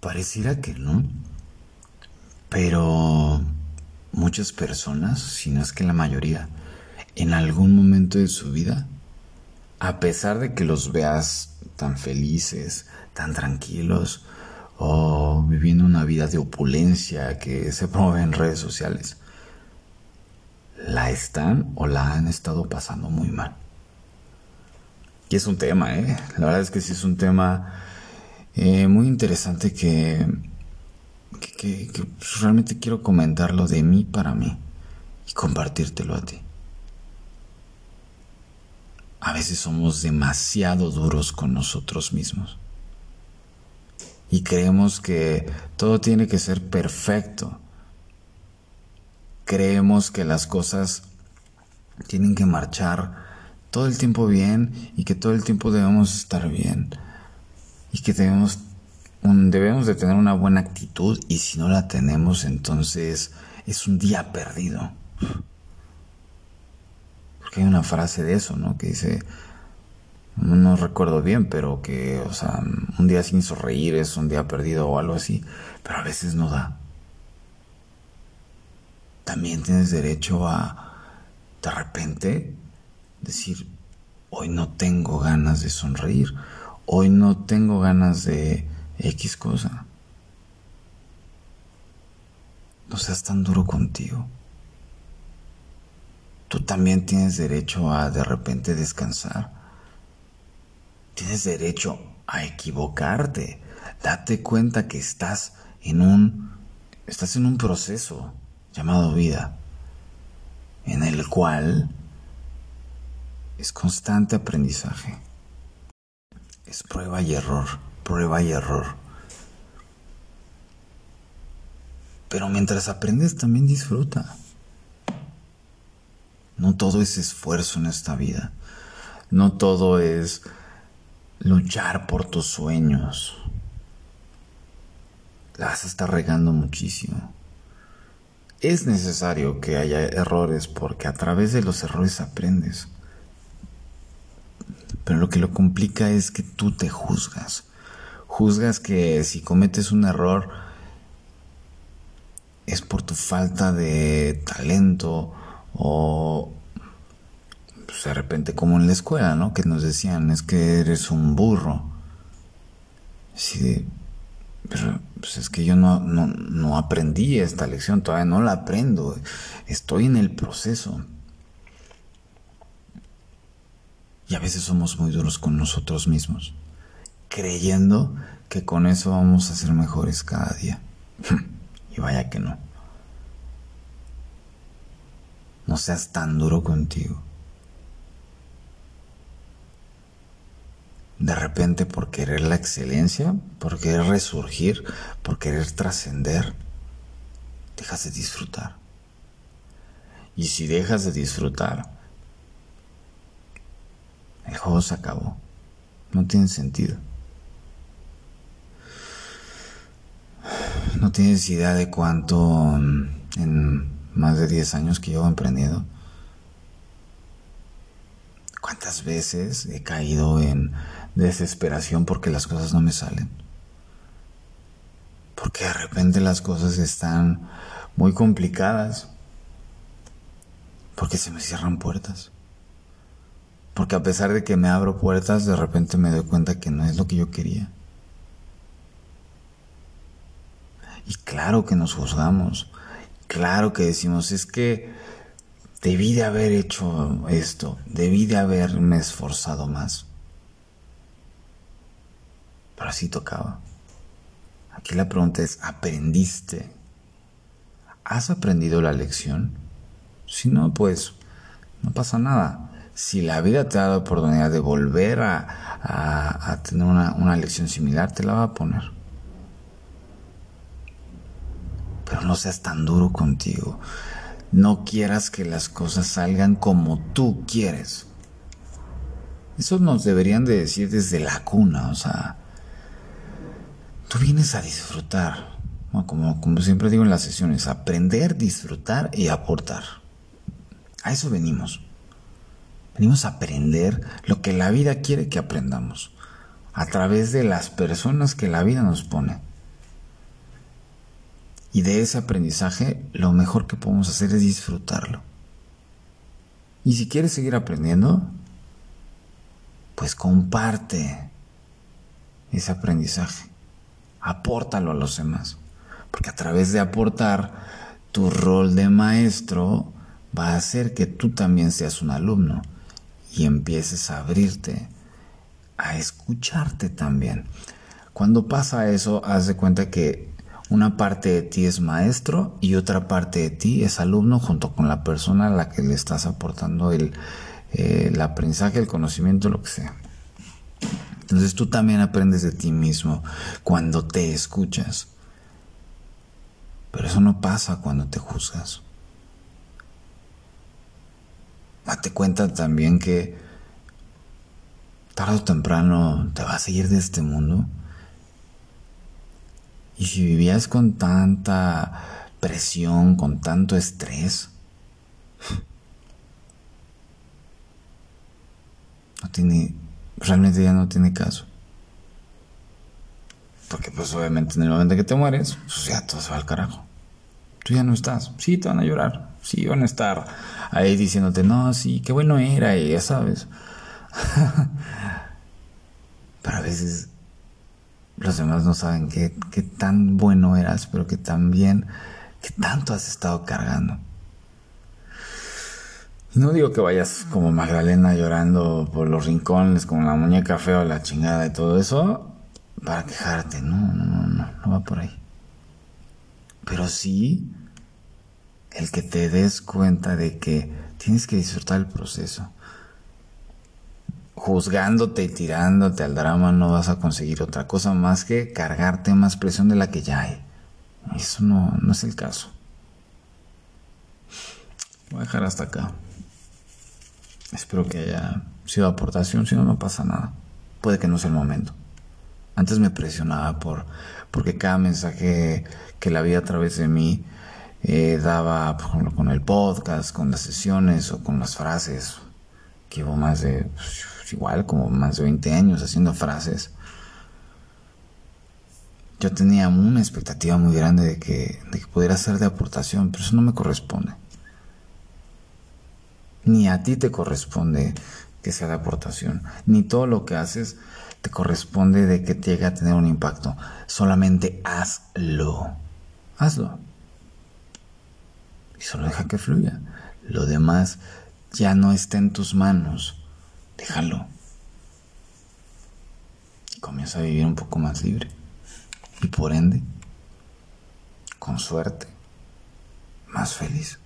Pareciera que no. Pero muchas personas, si no es que la mayoría, en algún momento de su vida, a pesar de que los veas tan felices, tan tranquilos, o viviendo una vida de opulencia que se promueve en redes sociales, la están o la han estado pasando muy mal. Y es un tema, ¿eh? La verdad es que sí es un tema eh, muy interesante que, que, realmente quiero comentarlo de mí para mí y compartírtelo a ti. A veces somos demasiado duros con nosotros mismos y creemos que todo tiene que ser perfecto. Creemos que las cosas tienen que marchar todo el tiempo bien y que todo el tiempo debemos estar bien y que debemos, debemos de tener una buena actitud y si no la tenemos entonces es un día perdido. Porque hay una frase de eso, ¿no? Que dice, no recuerdo bien, pero que, o sea, un día sin sonreír es un día perdido o algo así, pero a veces no da. También tienes derecho a, de repente, decir, hoy no tengo ganas de sonreír, hoy no tengo ganas de X cosa. No seas tan duro contigo. Tú también tienes derecho a de repente descansar. Tienes derecho a equivocarte. Date cuenta que estás en un estás en un proceso llamado vida en el cual es constante aprendizaje. Es prueba y error, prueba y error. Pero mientras aprendes también disfruta. No todo es esfuerzo en esta vida. No todo es luchar por tus sueños. La vas a estar regando muchísimo. Es necesario que haya errores porque a través de los errores aprendes. Pero lo que lo complica es que tú te juzgas. Juzgas que si cometes un error es por tu falta de talento o pues de repente como en la escuela, ¿no? Que nos decían, es que eres un burro. Sí, pero pues es que yo no, no, no aprendí esta lección, todavía no la aprendo, estoy en el proceso. Y a veces somos muy duros con nosotros mismos, creyendo que con eso vamos a ser mejores cada día. y vaya que no. No seas tan duro contigo. De repente por querer la excelencia, por querer resurgir, por querer trascender, dejas de disfrutar. Y si dejas de disfrutar, el juego se acabó. No tiene sentido. No tienes idea de cuánto en más de 10 años que llevo emprendiendo. ¿Cuántas veces he caído en desesperación porque las cosas no me salen? Porque de repente las cosas están muy complicadas. Porque se me cierran puertas. Porque a pesar de que me abro puertas, de repente me doy cuenta que no es lo que yo quería. Y claro que nos juzgamos. Claro que decimos, es que debí de haber hecho esto, debí de haberme esforzado más. Pero así tocaba. Aquí la pregunta es, ¿aprendiste? ¿Has aprendido la lección? Si no, pues no pasa nada si la vida te da la oportunidad de volver a, tener una, una lección similar, te la va a poner. Pero no seas tan duro contigo. No quieras que las cosas salgan como tú quieres. Eso nos deberían de decir desde la cuna, o sea, tú vienes a disfrutar, como, como siempre digo en las sesiones, aprender, disfrutar y aportar. A eso venimos. Venimos a aprender lo que la vida quiere que aprendamos a través de las personas que la vida nos pone. Y de ese aprendizaje lo mejor que podemos hacer es disfrutarlo. Y si quieres seguir aprendiendo, pues comparte ese aprendizaje. Apórtalo a los demás. Porque a través de aportar tu rol de maestro va a hacer que tú también seas un alumno y empieces a abrirte, a escucharte también. Cuando pasa eso, haz de cuenta que una parte de ti es maestro y otra parte de ti es alumno junto con la persona a la que le estás aportando el, eh, el aprendizaje, el conocimiento, lo que sea. Entonces tú también aprendes de ti mismo cuando te escuchas. Pero eso no pasa cuando te juzgas. Date cuenta también que tarde o temprano te vas a ir de este mundo y si vivías con tanta presión, con tanto estrés, no tiene, realmente ya no tiene caso. Porque pues obviamente en el momento que te mueres, pues ya todo se va al carajo. Tú ya no estás. Sí, te van a llorar. Sí, van a estar ahí diciéndote, no, sí, qué bueno era, y ya sabes. Pero a veces los demás no saben qué, tan bueno eras, pero que también, que tanto has estado cargando. Y no digo que vayas como Magdalena llorando por los rincones, como la muñeca fea o la chingada y todo eso, para quejarte. No, no, no, no, no va por ahí. Pero sí el que te des cuenta de que tienes que disfrutar el proceso juzgándote y tirándote al drama no vas a conseguir otra cosa más que cargarte más presión de la que ya hay. Eso no, no es el caso. Voy a dejar hasta acá. Espero que haya sido aportación, si no, no pasa nada. Puede que no sea el momento. Antes me presionaba por porque cada mensaje que la vida a través de mí eh, daba, por ejemplo, con el podcast, con las sesiones o con las frases, que hubo más de pues, igual como más de 20 años haciendo frases. Yo tenía una expectativa muy grande de que, de que pudiera ser de aportación, pero eso no me corresponde. Ni a ti te corresponde que sea de aportación, ni todo lo que haces te corresponde de que llegue a tener un impacto. Solamente hazlo. Hazlo. Y solo deja que fluya. Lo demás ya no está en tus manos. Déjalo. Y comienza a vivir un poco más libre. Y por ende, con suerte, más feliz.